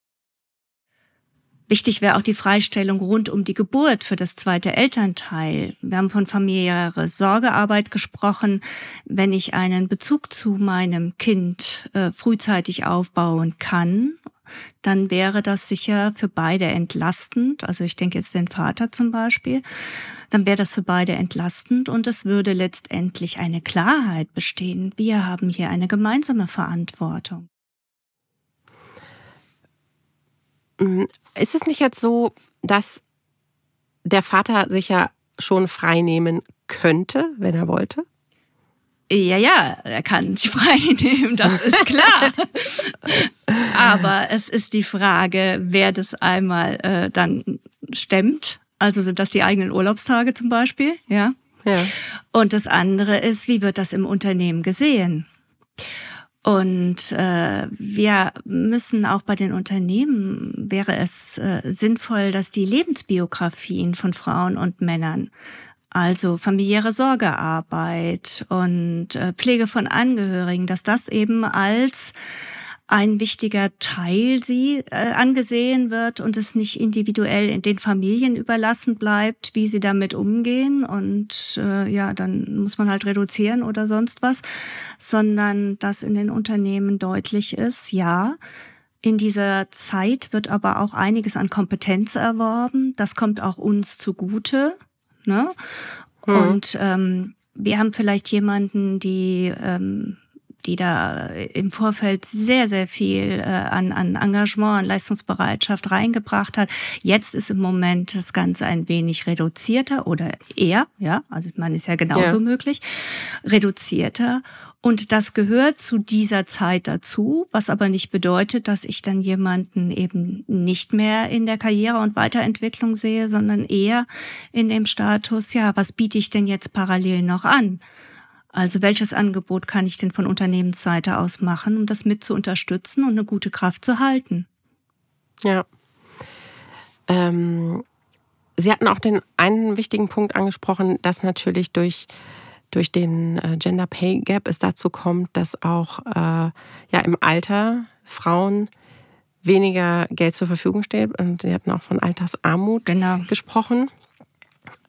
Wichtig wäre auch die Freistellung rund um die Geburt für das zweite Elternteil. Wir haben von familiäre Sorgearbeit gesprochen. Wenn ich einen Bezug zu meinem Kind äh, frühzeitig aufbauen kann, dann wäre das sicher für beide entlastend. Also ich denke jetzt den Vater zum Beispiel. Dann wäre das für beide entlastend und es würde letztendlich eine Klarheit bestehen. Wir haben hier eine gemeinsame Verantwortung. Ist es nicht jetzt so, dass der Vater sich ja schon frei nehmen könnte, wenn er wollte? Ja, ja, er kann sich (laughs) frei nehmen, das ist klar. (laughs) Aber es ist die Frage, wer das einmal äh, dann stemmt. Also sind das die eigenen Urlaubstage zum Beispiel, ja? Ja. Und das andere ist, wie wird das im Unternehmen gesehen? Und äh, wir müssen auch bei den Unternehmen, wäre es äh, sinnvoll, dass die Lebensbiografien von Frauen und Männern, also familiäre Sorgearbeit und äh, Pflege von Angehörigen, dass das eben als ein wichtiger Teil sie äh, angesehen wird und es nicht individuell in den Familien überlassen bleibt, wie sie damit umgehen und äh, ja, dann muss man halt reduzieren oder sonst was, sondern dass in den Unternehmen deutlich ist, ja, in dieser Zeit wird aber auch einiges an Kompetenz erworben. Das kommt auch uns zugute. Ne? Hm. Und ähm, wir haben vielleicht jemanden, die ähm, die da im Vorfeld sehr, sehr viel äh, an, an Engagement, an Leistungsbereitschaft reingebracht hat. Jetzt ist im Moment das Ganze ein wenig reduzierter oder eher, ja, also man ist ja genauso ja. möglich, reduzierter. Und das gehört zu dieser Zeit dazu, was aber nicht bedeutet, dass ich dann jemanden eben nicht mehr in der Karriere und Weiterentwicklung sehe, sondern eher in dem Status, ja, was biete ich denn jetzt parallel noch an? Also welches Angebot kann ich denn von Unternehmensseite aus machen, um das mit zu unterstützen und eine gute Kraft zu halten? Ja. Ähm, Sie hatten auch den einen wichtigen Punkt angesprochen, dass natürlich durch, durch den äh, Gender Pay Gap es dazu kommt, dass auch äh, ja, im Alter Frauen weniger Geld zur Verfügung steht. Und Sie hatten auch von Altersarmut genau. gesprochen.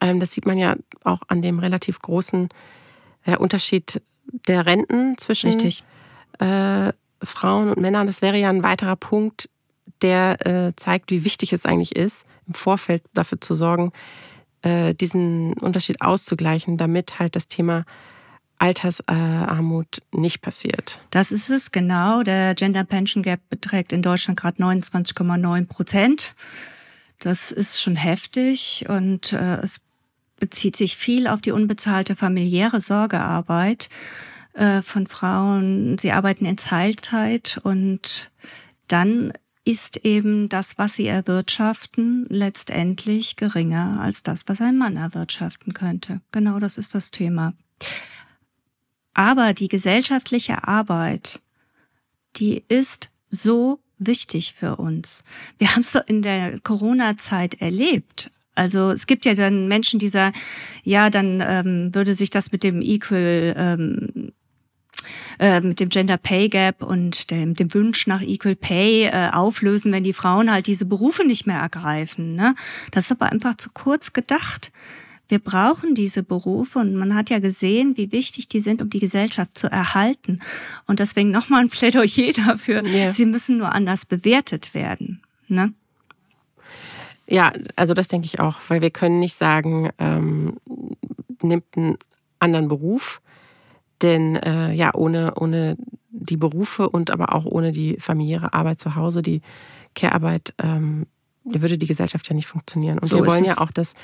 Ähm, das sieht man ja auch an dem relativ großen der Unterschied der Renten zwischen äh, Frauen und Männern. Das wäre ja ein weiterer Punkt, der äh, zeigt, wie wichtig es eigentlich ist, im Vorfeld dafür zu sorgen, äh, diesen Unterschied auszugleichen, damit halt das Thema Altersarmut nicht passiert. Das ist es, genau. Der Gender Pension Gap beträgt in Deutschland gerade 29,9 Prozent. Das ist schon heftig und äh, es bezieht sich viel auf die unbezahlte familiäre Sorgearbeit äh, von Frauen. Sie arbeiten in Teilzeit und dann ist eben das, was sie erwirtschaften, letztendlich geringer als das, was ein Mann erwirtschaften könnte. Genau das ist das Thema. Aber die gesellschaftliche Arbeit, die ist so wichtig für uns. Wir haben es in der Corona-Zeit erlebt. Also es gibt ja dann Menschen, die sagen, ja, dann ähm, würde sich das mit dem Equal ähm, äh, mit dem Gender Pay Gap und dem, dem Wunsch nach Equal Pay äh, auflösen, wenn die Frauen halt diese Berufe nicht mehr ergreifen. Ne? Das ist aber einfach zu kurz gedacht. Wir brauchen diese Berufe und man hat ja gesehen, wie wichtig die sind, um die Gesellschaft zu erhalten. Und deswegen nochmal ein Plädoyer dafür, ja. sie müssen nur anders bewertet werden. Ne? Ja, also das denke ich auch, weil wir können nicht sagen, ähm, nimmt einen anderen Beruf, denn äh, ja, ohne, ohne die Berufe und aber auch ohne die familiäre Arbeit zu Hause, die Care-Arbeit, ähm, würde die Gesellschaft ja nicht funktionieren. Und so wir wollen ja auch, dass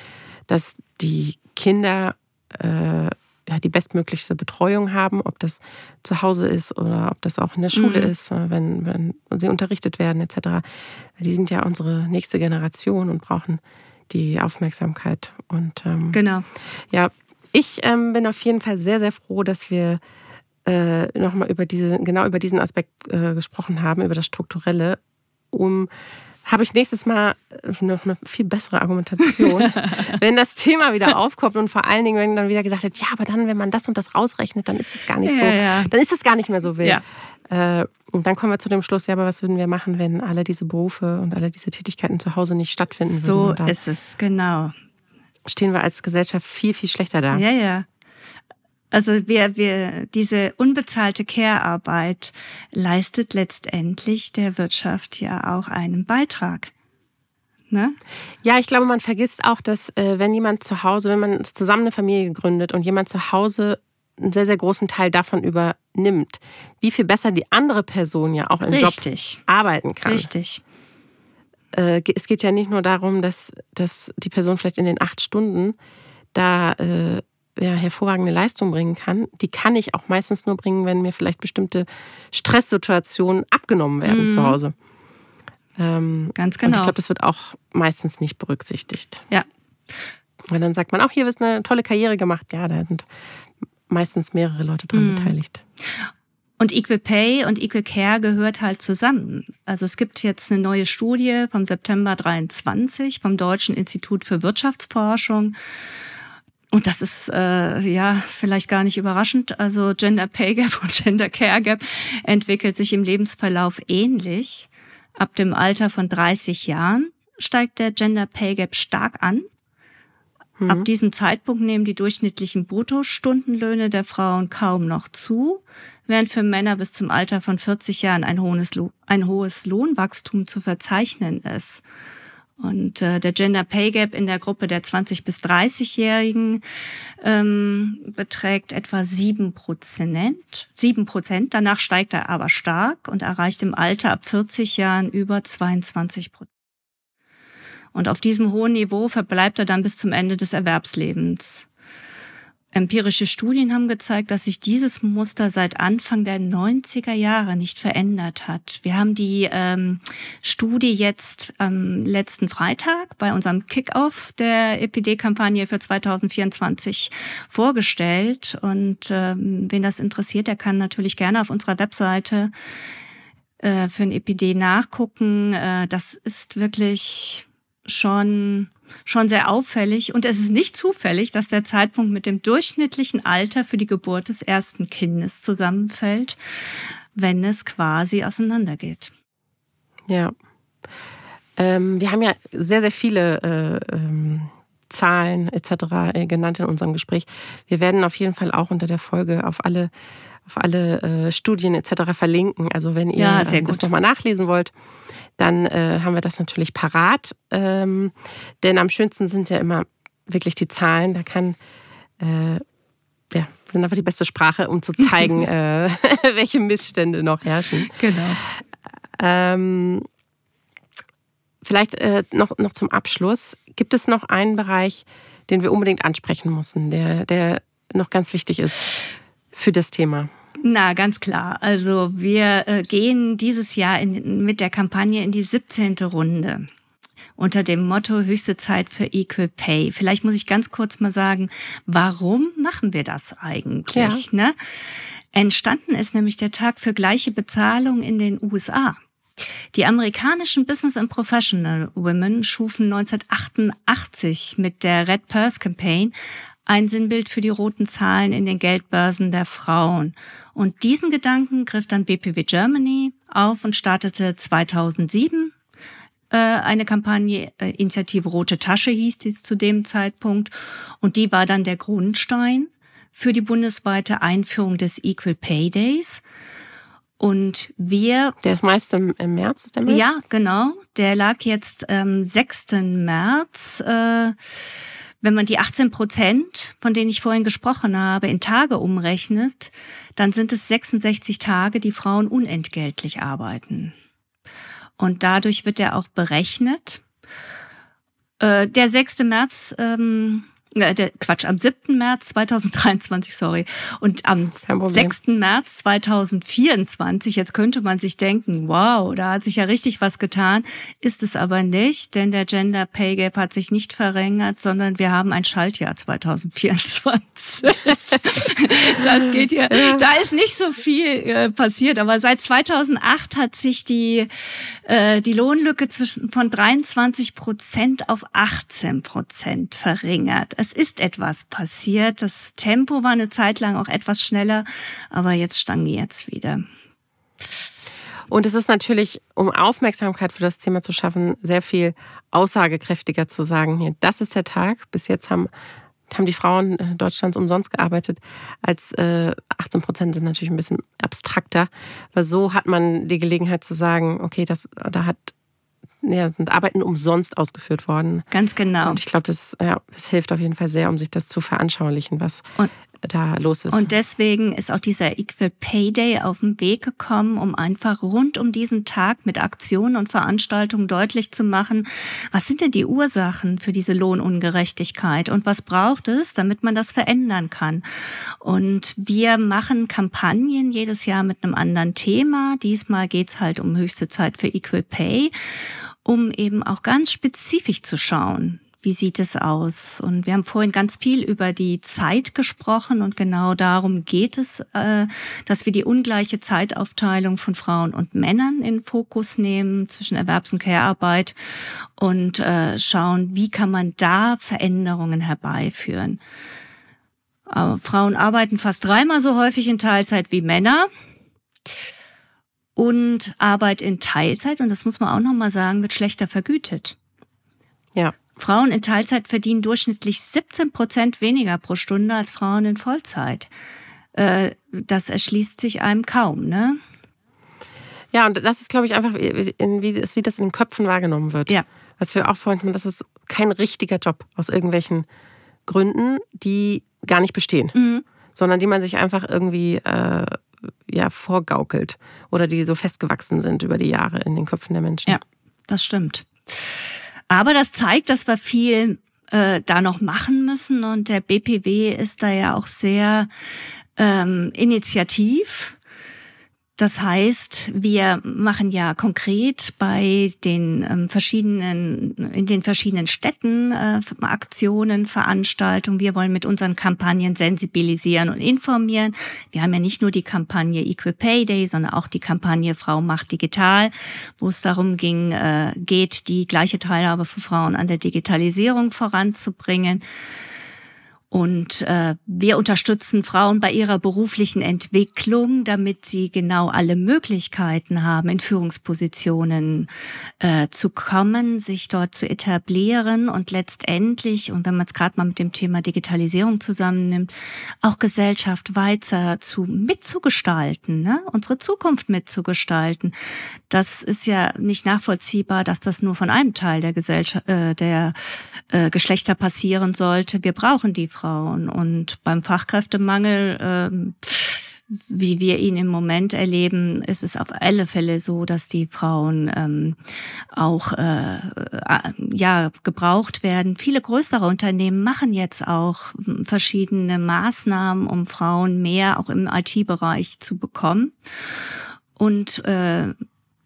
dass die Kinder äh, ja, die bestmöglichste Betreuung haben, ob das zu Hause ist oder ob das auch in der Schule mhm. ist, äh, wenn, wenn sie unterrichtet werden etc. Die sind ja unsere nächste Generation und brauchen die Aufmerksamkeit. Und ähm, genau. Ja, ich ähm, bin auf jeden Fall sehr, sehr froh, dass wir äh, nochmal über diese, genau über diesen Aspekt äh, gesprochen haben, über das Strukturelle, um habe ich nächstes Mal noch eine viel bessere Argumentation, (laughs) wenn das Thema wieder aufkommt und vor allen Dingen, wenn dann wieder gesagt wird, ja, aber dann, wenn man das und das rausrechnet, dann ist es gar nicht so, ja. dann ist es gar nicht mehr so wild. Ja. Äh, und dann kommen wir zu dem Schluss, ja, aber was würden wir machen, wenn alle diese Berufe und alle diese Tätigkeiten zu Hause nicht stattfinden? So ist es, genau. Stehen wir als Gesellschaft viel, viel schlechter da. Ja, ja. Also wir, wir, diese unbezahlte Care-Arbeit leistet letztendlich der Wirtschaft ja auch einen Beitrag. Ne? Ja, ich glaube, man vergisst auch, dass äh, wenn jemand zu Hause, wenn man zusammen eine Familie gründet und jemand zu Hause einen sehr, sehr großen Teil davon übernimmt, wie viel besser die andere Person ja auch im Richtig. Job arbeiten kann. Richtig. Äh, es geht ja nicht nur darum, dass, dass die Person vielleicht in den acht Stunden da äh, ja, hervorragende Leistung bringen kann, die kann ich auch meistens nur bringen, wenn mir vielleicht bestimmte Stresssituationen abgenommen werden mhm. zu Hause. Ähm, Ganz genau. Und ich glaube, das wird auch meistens nicht berücksichtigt. Ja. Weil dann sagt man auch, hier wird eine tolle Karriere gemacht. Ja, da sind meistens mehrere Leute dran mhm. beteiligt. Und Equal Pay und Equal Care gehört halt zusammen. Also es gibt jetzt eine neue Studie vom September 23 vom Deutschen Institut für Wirtschaftsforschung. Und das ist äh, ja vielleicht gar nicht überraschend. Also Gender Pay Gap und Gender Care Gap entwickelt sich im Lebensverlauf ähnlich. Ab dem Alter von 30 Jahren steigt der Gender Pay Gap stark an. Mhm. Ab diesem Zeitpunkt nehmen die durchschnittlichen Bruttostundenlöhne der Frauen kaum noch zu, während für Männer bis zum Alter von 40 Jahren ein hohes, ein hohes Lohnwachstum zu verzeichnen ist. Und äh, der Gender Pay Gap in der Gruppe der 20 bis 30-Jährigen ähm, beträgt etwa sieben Prozent. Sieben Prozent. Danach steigt er aber stark und erreicht im Alter ab 40 Jahren über 22 Prozent. Und auf diesem hohen Niveau verbleibt er dann bis zum Ende des Erwerbslebens. Empirische Studien haben gezeigt, dass sich dieses Muster seit Anfang der 90er Jahre nicht verändert hat. Wir haben die ähm, Studie jetzt am letzten Freitag bei unserem Kickoff der EPD-Kampagne für 2024 vorgestellt. Und ähm, wen das interessiert, der kann natürlich gerne auf unserer Webseite äh, für ein EPD nachgucken. Äh, das ist wirklich schon schon sehr auffällig und es ist nicht zufällig, dass der Zeitpunkt mit dem durchschnittlichen Alter für die Geburt des ersten Kindes zusammenfällt, wenn es quasi auseinandergeht. Ja. Ähm, wir haben ja sehr, sehr viele äh, ähm, Zahlen etc. Äh, genannt in unserem Gespräch. Wir werden auf jeden Fall auch unter der Folge auf alle auf alle äh, Studien etc. verlinken. Also wenn ihr Ja, sehr das gut. nochmal nachlesen wollt, dann äh, haben wir das natürlich parat. Ähm, denn am schönsten sind ja immer wirklich die Zahlen. Da kann äh, ja, sind einfach die beste Sprache, um zu zeigen, (laughs) äh, (laughs) welche Missstände noch herrschen. Genau. Ähm, vielleicht äh, noch, noch zum Abschluss. Gibt es noch einen Bereich, den wir unbedingt ansprechen müssen, der, der noch ganz wichtig ist für das Thema? Na, ganz klar. Also wir äh, gehen dieses Jahr in, mit der Kampagne in die 17. Runde unter dem Motto höchste Zeit für Equal Pay. Vielleicht muss ich ganz kurz mal sagen, warum machen wir das eigentlich? Ne? Entstanden ist nämlich der Tag für gleiche Bezahlung in den USA. Die amerikanischen Business and Professional Women schufen 1988 mit der Red Purse Campaign ein Sinnbild für die roten Zahlen in den Geldbörsen der Frauen. Und diesen Gedanken griff dann BPW Germany auf und startete 2007 äh, eine Kampagne, äh, Initiative Rote Tasche hieß dies zu dem Zeitpunkt. Und die war dann der Grundstein für die bundesweite Einführung des Equal Pay Days. Und wir Der ist meist im, im März, ist der März? ja, genau. Der lag jetzt am 6. März. Äh, wenn man die 18 Prozent, von denen ich vorhin gesprochen habe, in Tage umrechnet, dann sind es 66 Tage, die Frauen unentgeltlich arbeiten. Und dadurch wird er auch berechnet. Äh, der 6. März, ähm, äh, der, Quatsch, am 7. März 2023, sorry. Und am Kein Problem. 6. März 2024, jetzt könnte man sich denken, wow, da hat sich ja richtig was getan, ist es aber nicht, denn der Gender Pay Gap hat sich nicht verringert, sondern wir haben ein Schaltjahr 2024. (laughs) das geht ja, da ist nicht so viel äh, passiert, aber seit 2008 hat sich die, äh, die Lohnlücke zwischen, von 23 Prozent auf 18 Prozent verringert. Es ist etwas passiert. Das Tempo war eine Zeit lang auch etwas schneller, aber jetzt stagniert wieder. Und es ist natürlich, um Aufmerksamkeit für das Thema zu schaffen, sehr viel aussagekräftiger zu sagen, hier, das ist der Tag. Bis jetzt haben, haben die Frauen äh, Deutschlands umsonst gearbeitet, als äh, 18 Prozent sind natürlich ein bisschen abstrakter. Aber so hat man die Gelegenheit zu sagen, okay, das, da hat ja, sind Arbeiten umsonst ausgeführt worden. Ganz genau. Und ich glaube, das, ja, das hilft auf jeden Fall sehr, um sich das zu veranschaulichen, was Und- da los ist. Und deswegen ist auch dieser Equal Pay Day auf den Weg gekommen, um einfach rund um diesen Tag mit Aktionen und Veranstaltungen deutlich zu machen, was sind denn die Ursachen für diese Lohnungerechtigkeit und was braucht es, damit man das verändern kann. Und wir machen Kampagnen jedes Jahr mit einem anderen Thema. Diesmal geht's halt um höchste Zeit für Equal Pay, um eben auch ganz spezifisch zu schauen, wie sieht es aus? Und wir haben vorhin ganz viel über die Zeit gesprochen und genau darum geht es, äh, dass wir die ungleiche Zeitaufteilung von Frauen und Männern in Fokus nehmen zwischen Erwerbs- und Care-Arbeit und äh, schauen, wie kann man da Veränderungen herbeiführen. Äh, Frauen arbeiten fast dreimal so häufig in Teilzeit wie Männer. Und Arbeit in Teilzeit, und das muss man auch nochmal sagen, wird schlechter vergütet. ja. Frauen in Teilzeit verdienen durchschnittlich 17 Prozent weniger pro Stunde als Frauen in Vollzeit. Äh, Das erschließt sich einem kaum, ne? Ja, und das ist, glaube ich, einfach, wie, das- wie das in den Köpfen wahrgenommen wird. Ja. Was wir auch vorhin, hatten, das ist kein richtiger Job aus irgendwelchen Gründen, die gar nicht bestehen, Mhm. sondern die man sich einfach irgendwie äh, ja, vorgaukelt oder die so festgewachsen sind über die Jahre in den Köpfen der Menschen. Ja, das stimmt. Aber das zeigt, dass wir viel äh, da noch machen müssen und der BPW ist da ja auch sehr ähm, initiativ. Das heißt, wir machen ja konkret bei den ähm, verschiedenen, in den verschiedenen Städten äh, Aktionen, Veranstaltungen. Wir wollen mit unseren Kampagnen sensibilisieren und informieren. Wir haben ja nicht nur die Kampagne Equal Pay Day, sondern auch die Kampagne Frau macht digital, wo es darum ging, äh, geht, die gleiche Teilhabe für Frauen an der Digitalisierung voranzubringen. Und äh, wir unterstützen Frauen bei ihrer beruflichen Entwicklung, damit sie genau alle Möglichkeiten haben, in Führungspositionen äh, zu kommen, sich dort zu etablieren und letztendlich, und wenn man es gerade mal mit dem Thema Digitalisierung zusammennimmt, auch Gesellschaft weiter zu mitzugestalten, ne? unsere Zukunft mitzugestalten. Das ist ja nicht nachvollziehbar, dass das nur von einem Teil der Gesellschaft, äh, der äh, Geschlechter passieren sollte. Wir brauchen die Frauen. Und beim Fachkräftemangel, ähm, wie wir ihn im Moment erleben, ist es auf alle Fälle so, dass die Frauen ähm, auch äh, äh ja gebraucht werden. Viele größere Unternehmen machen jetzt auch verschiedene Maßnahmen, um Frauen mehr auch im IT-Bereich zu bekommen. Und äh,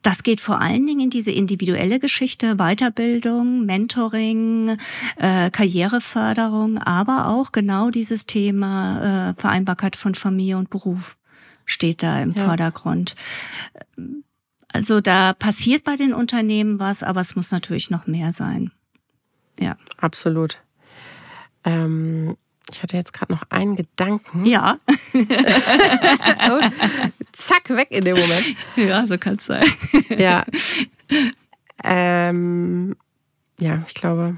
das geht vor allen Dingen in diese individuelle Geschichte, Weiterbildung, Mentoring, äh, Karriereförderung, aber auch genau dieses Thema äh, Vereinbarkeit von Familie und Beruf steht da im ja. Vordergrund. Also da passiert bei den Unternehmen was, aber es muss natürlich noch mehr sein. Ja. Absolut. Ähm, ich hatte jetzt gerade noch einen Gedanken. Ja. (laughs) zack, weg in dem Moment. Ja, so kann es sein. ja. Ähm, ja, ich glaube.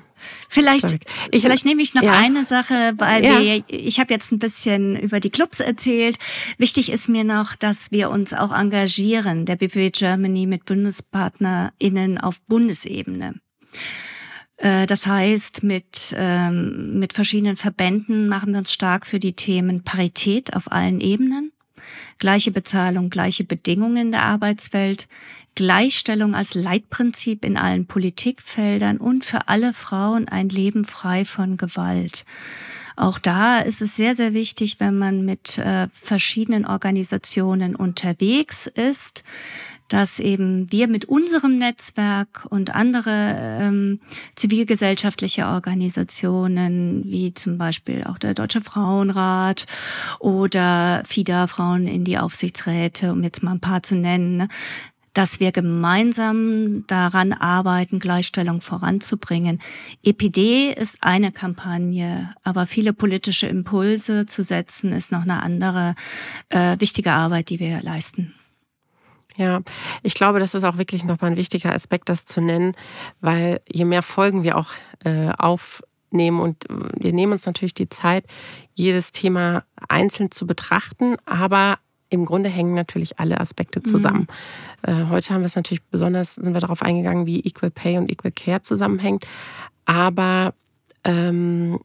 Vielleicht, ich, vielleicht nehme ich noch ja. eine Sache, weil ja. wir, ich habe jetzt ein bisschen über die Clubs erzählt. Wichtig ist mir noch, dass wir uns auch engagieren, der BPW Germany mit BundespartnerInnen auf Bundesebene. Äh, das heißt, mit, ähm, mit verschiedenen Verbänden machen wir uns stark für die Themen Parität auf allen Ebenen, gleiche Bezahlung, gleiche Bedingungen in der Arbeitswelt, Gleichstellung als Leitprinzip in allen Politikfeldern und für alle Frauen ein Leben frei von Gewalt. Auch da ist es sehr, sehr wichtig, wenn man mit äh, verschiedenen Organisationen unterwegs ist, dass eben wir mit unserem Netzwerk und andere ähm, zivilgesellschaftliche Organisationen, wie zum Beispiel auch der Deutsche Frauenrat oder FIDA Frauen in die Aufsichtsräte, um jetzt mal ein paar zu nennen, ne, dass wir gemeinsam daran arbeiten, Gleichstellung voranzubringen. EPD ist eine Kampagne, aber viele politische Impulse zu setzen, ist noch eine andere äh, wichtige Arbeit, die wir leisten. Ja, ich glaube, das ist auch wirklich nochmal ein wichtiger Aspekt, das zu nennen, weil je mehr Folgen wir auch äh, aufnehmen und äh, wir nehmen uns natürlich die Zeit, jedes Thema einzeln zu betrachten, aber im Grunde hängen natürlich alle Aspekte mhm. zusammen. Mhm. Äh, heute haben wir es natürlich besonders, sind wir darauf eingegangen, wie Equal Pay und Equal Care zusammenhängt, aber ähm,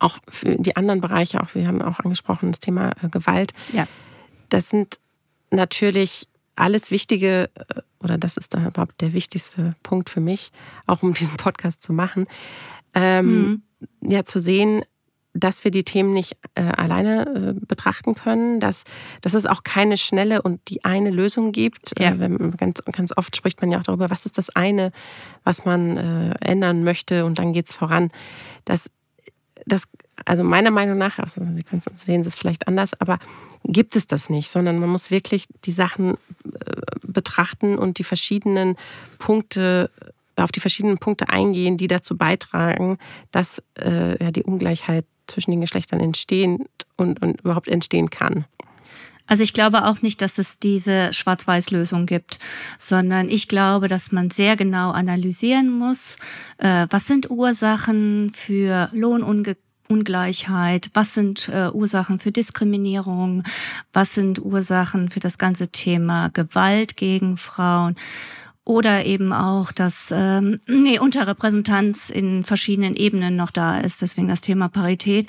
auch für die anderen Bereiche, auch wir haben auch angesprochen, das Thema äh, Gewalt. Ja. Das sind natürlich alles Wichtige, äh, oder das ist da überhaupt der wichtigste Punkt für mich, auch um (laughs) diesen Podcast zu machen, ähm, mhm. ja, zu sehen, dass wir die Themen nicht äh, alleine äh, betrachten können, dass, dass es auch keine schnelle und die eine Lösung gibt. Ja. Äh, ganz, ganz oft spricht man ja auch darüber, was ist das eine, was man äh, ändern möchte und dann geht es voran. Das, das also meiner Meinung nach, also Sie können sehen Sie es vielleicht anders, aber gibt es das nicht, sondern man muss wirklich die Sachen äh, betrachten und die verschiedenen Punkte äh, auf die verschiedenen Punkte eingehen, die dazu beitragen, dass äh, ja, die Ungleichheit zwischen den Geschlechtern entstehen und, und überhaupt entstehen kann. Also ich glaube auch nicht, dass es diese Schwarz-Weiß-Lösung gibt, sondern ich glaube, dass man sehr genau analysieren muss, äh, was sind Ursachen für Lohnungleichheit, Ungleichheit, was sind äh, Ursachen für Diskriminierung, was sind Ursachen für das ganze Thema Gewalt gegen Frauen oder eben auch, dass ähm, nee, Unterrepräsentanz in verschiedenen Ebenen noch da ist, deswegen das Thema Parität.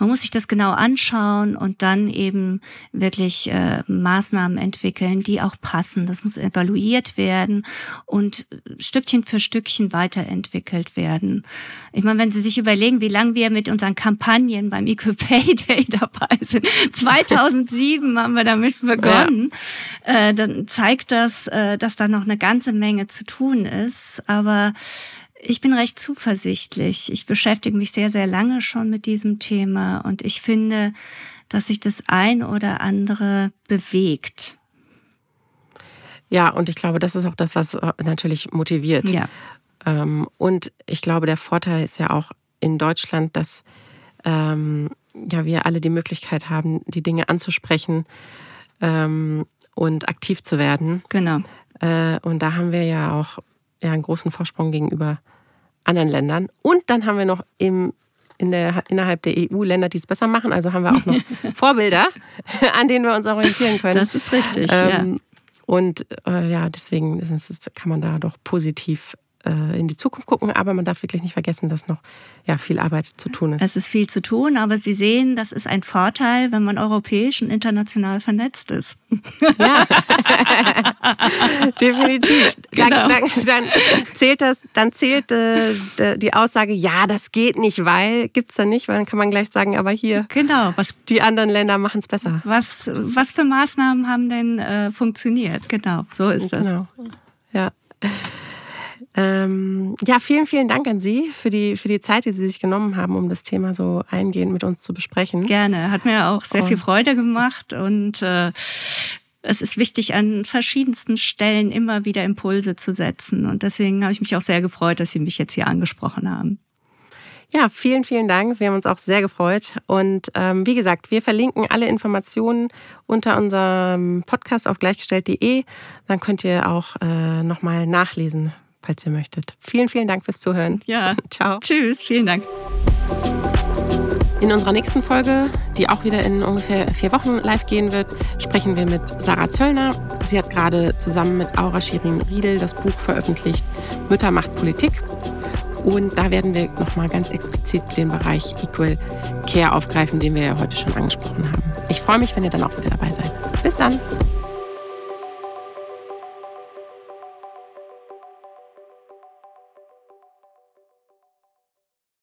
Man muss sich das genau anschauen und dann eben wirklich äh, Maßnahmen entwickeln, die auch passen. Das muss evaluiert werden und Stückchen für Stückchen weiterentwickelt werden. Ich meine, wenn Sie sich überlegen, wie lange wir mit unseren Kampagnen beim Equal Pay Day (laughs) dabei sind, 2007 haben wir damit begonnen, ja. äh, dann zeigt das, äh, dass da noch eine ganze Menge zu tun ist, aber ich bin recht zuversichtlich. Ich beschäftige mich sehr, sehr lange schon mit diesem Thema und ich finde, dass sich das ein oder andere bewegt. Ja, und ich glaube, das ist auch das, was äh, natürlich motiviert. Ja. Ähm, und ich glaube, der Vorteil ist ja auch in Deutschland, dass ähm, ja, wir alle die Möglichkeit haben, die Dinge anzusprechen ähm, und aktiv zu werden. Genau. Äh, und da haben wir ja auch ja, einen großen Vorsprung gegenüber anderen Ländern. Und dann haben wir noch im, in der, innerhalb der EU Länder, die es besser machen. Also haben wir auch noch (laughs) Vorbilder, an denen wir uns orientieren können. Das ist richtig. Ähm, ja. Und äh, ja, deswegen ist kann man da doch positiv in die Zukunft gucken, aber man darf wirklich nicht vergessen, dass noch ja, viel Arbeit zu tun ist. Es ist viel zu tun, aber Sie sehen, das ist ein Vorteil, wenn man europäisch und international vernetzt ist. Ja, (laughs) definitiv. Genau. Dann, dann, zählt das, dann zählt äh, die Aussage, ja, das geht nicht, weil gibt's da nicht, weil dann kann man gleich sagen, aber hier, genau, was die anderen Länder machen es besser. Was, was für Maßnahmen haben denn äh, funktioniert? Genau, so ist das. Genau. Ja. Ähm, ja, vielen, vielen Dank an Sie für die, für die Zeit, die Sie sich genommen haben, um das Thema so eingehend mit uns zu besprechen. Gerne, hat mir auch sehr viel Freude gemacht und äh, es ist wichtig, an verschiedensten Stellen immer wieder Impulse zu setzen. Und deswegen habe ich mich auch sehr gefreut, dass Sie mich jetzt hier angesprochen haben. Ja, vielen, vielen Dank. Wir haben uns auch sehr gefreut. Und ähm, wie gesagt, wir verlinken alle Informationen unter unserem Podcast auf gleichgestellt.de. Dann könnt ihr auch äh, nochmal nachlesen, falls ihr möchtet. Vielen, vielen Dank fürs Zuhören. Ja, (laughs) ciao. Tschüss, vielen Dank. In unserer nächsten Folge, die auch wieder in ungefähr vier Wochen live gehen wird, sprechen wir mit Sarah Zöllner. Sie hat gerade zusammen mit Aura Shirin Riedel das Buch veröffentlicht Mütter macht Politik. Und da werden wir nochmal ganz explizit den Bereich Equal Care aufgreifen, den wir ja heute schon angesprochen haben. Ich freue mich, wenn ihr dann auch wieder dabei seid. Bis dann!